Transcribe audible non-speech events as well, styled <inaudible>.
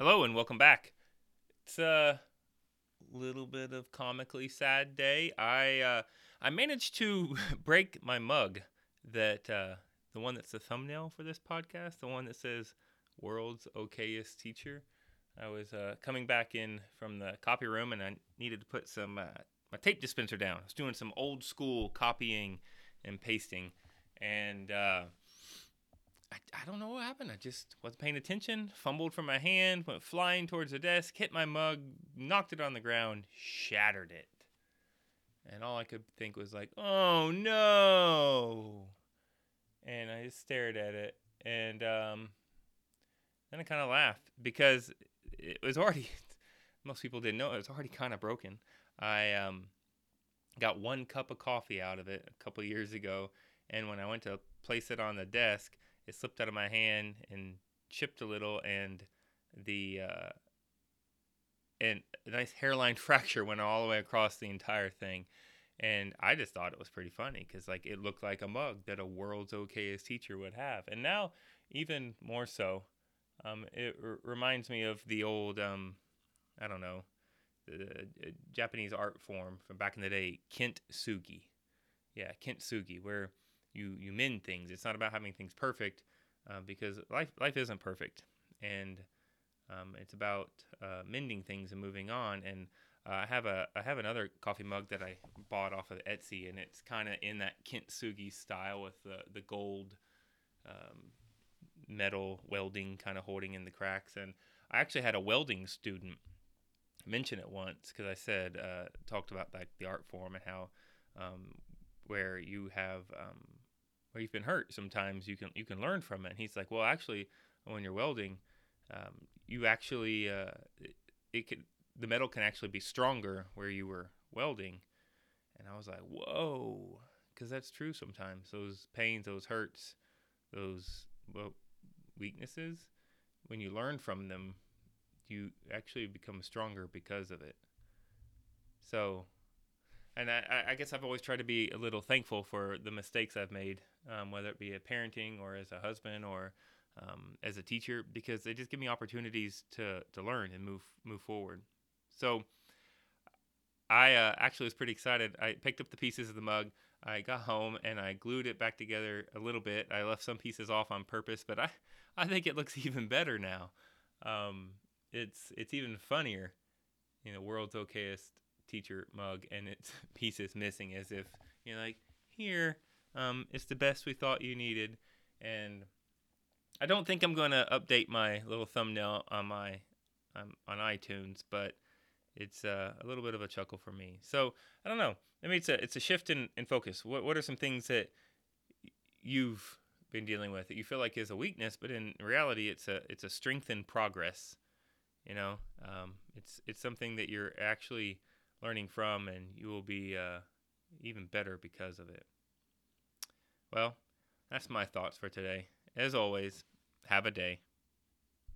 Hello and welcome back. It's a little bit of comically sad day. I uh, I managed to <laughs> break my mug that uh, the one that's the thumbnail for this podcast, the one that says "World's Okayest Teacher." I was uh, coming back in from the copy room and I needed to put some uh, my tape dispenser down. I was doing some old school copying and pasting, and uh, don't know what happened. I just wasn't paying attention, fumbled from my hand, went flying towards the desk, hit my mug, knocked it on the ground, shattered it. And all I could think was like, "Oh no!" And I just stared at it, and um, then I kind of laughed because it was already. <laughs> most people didn't know it was already kind of broken. I um, got one cup of coffee out of it a couple years ago, and when I went to place it on the desk, it slipped out of my hand and chipped a little, and the uh, and a nice hairline <laughs> fracture went all the way across the entire thing. And I just thought it was pretty funny because like it looked like a mug that a world's okayest teacher would have. And now even more so, um, it r- reminds me of the old um, I don't know the uh, Japanese art form from back in the day, kintsugi. Yeah, kintsugi, where you you mend things. It's not about having things perfect, uh, because life life isn't perfect, and um, it's about uh, mending things and moving on. And uh, I have a I have another coffee mug that I bought off of Etsy, and it's kind of in that kintsugi style with the the gold um, metal welding kind of holding in the cracks. And I actually had a welding student mention it once because I said uh, talked about like the art form and how um, where you have um, where you've been hurt sometimes you can you can learn from it. And he's like well actually when you're welding um, you actually uh, it, it could the metal can actually be stronger where you were welding. And I was like whoa because that's true sometimes. Those pains those hurts those well, weaknesses when you learn from them you actually become stronger because of it. So, and I, I guess I've always tried to be a little thankful for the mistakes I've made, um, whether it be a parenting or as a husband or um, as a teacher, because they just give me opportunities to to learn and move move forward. So, I uh, actually was pretty excited. I picked up the pieces of the mug. I got home and I glued it back together a little bit. I left some pieces off on purpose, but I, I think it looks <laughs> even better now. Um, it's it's even funnier, you know, world's okayest teacher mug, and its <laughs> pieces missing, as if you know, like here, um, it's the best we thought you needed, and I don't think I'm going to update my little thumbnail on my um, on iTunes, but it's uh, a little bit of a chuckle for me. So I don't know. I mean, it's a it's a shift in, in focus. What what are some things that you've been dealing with that you feel like is a weakness, but in reality, it's a it's a strength in progress you know, um, it's it's something that you're actually learning from, and you will be uh, even better because of it. Well, that's my thoughts for today. As always, have a day.